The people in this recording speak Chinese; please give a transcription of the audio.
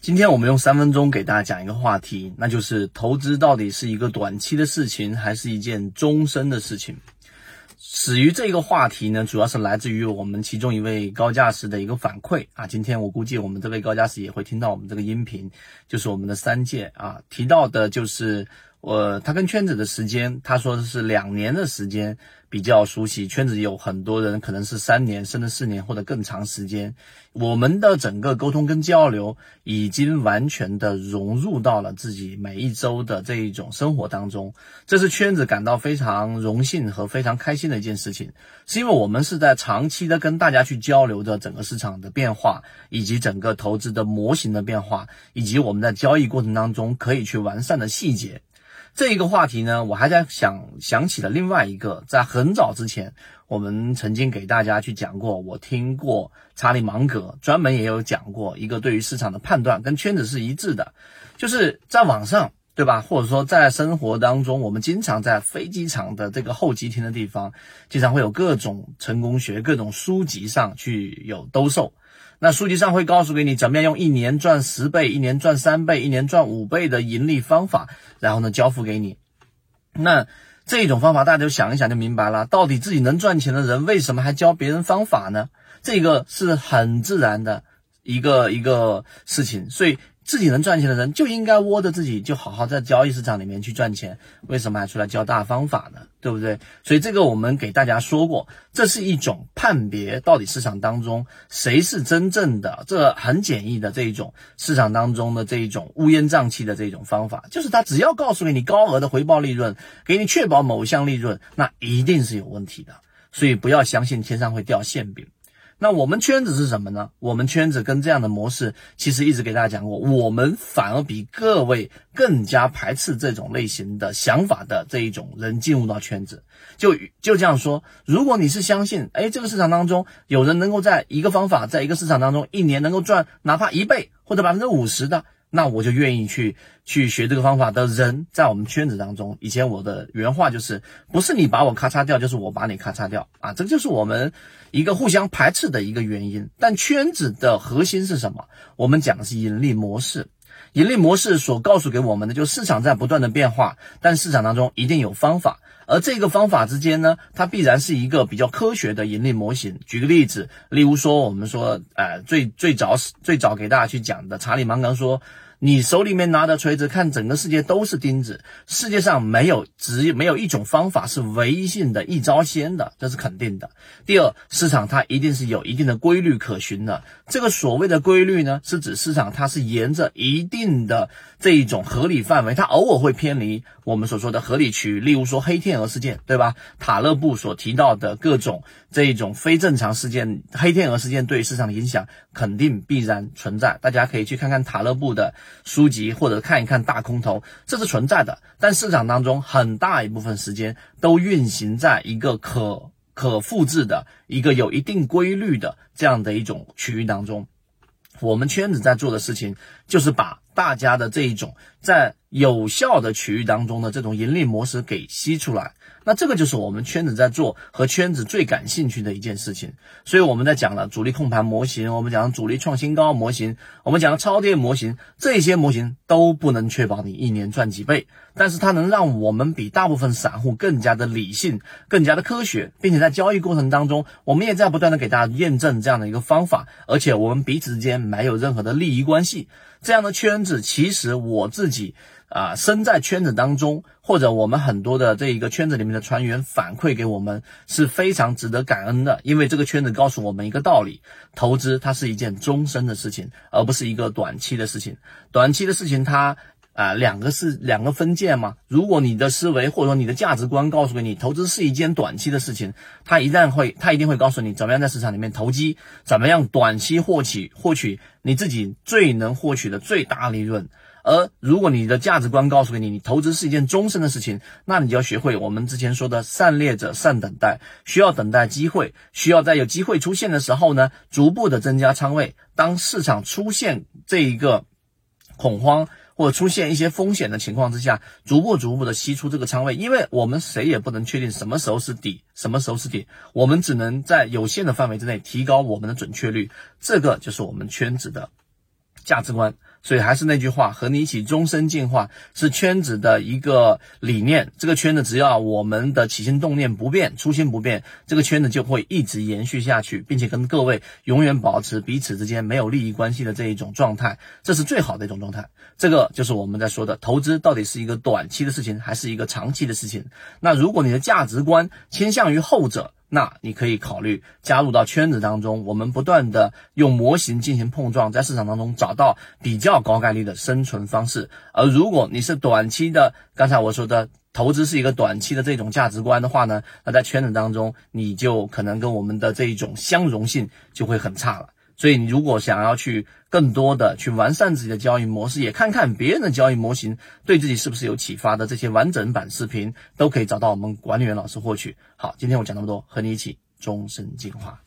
今天我们用三分钟给大家讲一个话题，那就是投资到底是一个短期的事情，还是一件终身的事情？始于这个话题呢，主要是来自于我们其中一位高价值的一个反馈啊。今天我估计我们这位高价值也会听到我们这个音频，就是我们的三届啊提到的，就是我他跟圈子的时间，他说的是两年的时间。比较熟悉圈子，有很多人可能是三年甚至四年或者更长时间。我们的整个沟通跟交流已经完全的融入到了自己每一周的这一种生活当中，这是圈子感到非常荣幸和非常开心的一件事情，是因为我们是在长期的跟大家去交流的整个市场的变化，以及整个投资的模型的变化，以及我们在交易过程当中可以去完善的细节。这一个话题呢，我还在想想起了另外一个，在很早之前，我们曾经给大家去讲过，我听过查理芒格专门也有讲过一个对于市场的判断跟圈子是一致的，就是在网上，对吧？或者说在生活当中，我们经常在飞机场的这个候机厅的地方，经常会有各种成功学、各种书籍上去有兜售。那书籍上会告诉给你怎么样用一年赚十倍、一年赚三倍、一年赚五倍的盈利方法，然后呢交付给你。那这种方法大家就想一想就明白了，到底自己能赚钱的人为什么还教别人方法呢？这个是很自然的一个一个事情，所以。自己能赚钱的人就应该窝着自己，就好好在交易市场里面去赚钱。为什么还出来教大方法呢？对不对？所以这个我们给大家说过，这是一种判别到底市场当中谁是真正的，这很简易的这一种市场当中的这一种乌烟瘴气的这种方法，就是他只要告诉给你高额的回报利润，给你确保某项利润，那一定是有问题的。所以不要相信天上会掉馅饼。那我们圈子是什么呢？我们圈子跟这样的模式，其实一直给大家讲过，我们反而比各位更加排斥这种类型的想法的这一种人进入到圈子。就就这样说，如果你是相信，哎，这个市场当中有人能够在一个方法，在一个市场当中一年能够赚哪怕一倍或者百分之五十的。那我就愿意去去学这个方法的人，在我们圈子当中，以前我的原话就是，不是你把我咔嚓掉，就是我把你咔嚓掉啊，这就是我们一个互相排斥的一个原因。但圈子的核心是什么？我们讲的是盈利模式。盈利模式所告诉给我们的，就是市场在不断的变化，但市场当中一定有方法，而这个方法之间呢，它必然是一个比较科学的盈利模型。举个例子，例如说，我们说，呃，最最早最早给大家去讲的查理芒格说。你手里面拿的锤子，看整个世界都是钉子。世界上没有只没有一种方法是唯一性的、一招鲜的，这是肯定的。第二，市场它一定是有一定的规律可循的。这个所谓的规律呢，是指市场它是沿着一定的这一种合理范围，它偶尔会偏离我们所说的合理区域。例如说黑天鹅事件，对吧？塔勒布所提到的各种这一种非正常事件，黑天鹅事件对市场的影响肯定必然存在。大家可以去看看塔勒布的。书籍或者看一看大空头，这是存在的。但市场当中很大一部分时间都运行在一个可可复制的一个有一定规律的这样的一种区域当中。我们圈子在做的事情就是把大家的这一种在有效的区域当中的这种盈利模式给吸出来。那这个就是我们圈子在做和圈子最感兴趣的一件事情，所以我们在讲了主力控盘模型，我们讲主力创新高模型，我们讲了超跌模型，这些模型都不能确保你一年赚几倍，但是它能让我们比大部分散户更加的理性，更加的科学，并且在交易过程当中，我们也在不断的给大家验证这样的一个方法，而且我们彼此之间没有任何的利益关系，这样的圈子其实我自己。啊，身在圈子当中，或者我们很多的这一个圈子里面的船员反馈给我们是非常值得感恩的，因为这个圈子告诉我们一个道理：投资它是一件终身的事情，而不是一个短期的事情。短期的事情，它啊两个是两个分界嘛。如果你的思维或者说你的价值观告诉给你，投资是一件短期的事情，它一旦会，它一定会告诉你怎么样在市场里面投机，怎么样短期获取获取你自己最能获取的最大利润。而如果你的价值观告诉给你，你投资是一件终身的事情，那你就要学会我们之前说的善猎者善等待，需要等待机会，需要在有机会出现的时候呢，逐步的增加仓位。当市场出现这一个恐慌或者出现一些风险的情况之下，逐步逐步的吸出这个仓位，因为我们谁也不能确定什么时候是底，什么时候是底，我们只能在有限的范围之内提高我们的准确率。这个就是我们圈子的价值观。所以还是那句话，和你一起终身进化是圈子的一个理念。这个圈子只要我们的起心动念不变，初心不变，这个圈子就会一直延续下去，并且跟各位永远保持彼此之间没有利益关系的这一种状态，这是最好的一种状态。这个就是我们在说的，投资到底是一个短期的事情，还是一个长期的事情？那如果你的价值观倾向于后者，那你可以考虑加入到圈子当中，我们不断的用模型进行碰撞，在市场当中找到比较高概率的生存方式。而如果你是短期的，刚才我说的投资是一个短期的这种价值观的话呢，那在圈子当中你就可能跟我们的这一种相容性就会很差了。所以，你如果想要去更多的去完善自己的交易模式，也看看别人的交易模型对自己是不是有启发的，这些完整版视频都可以找到我们管理员老师获取。好，今天我讲那么多，和你一起终身进化。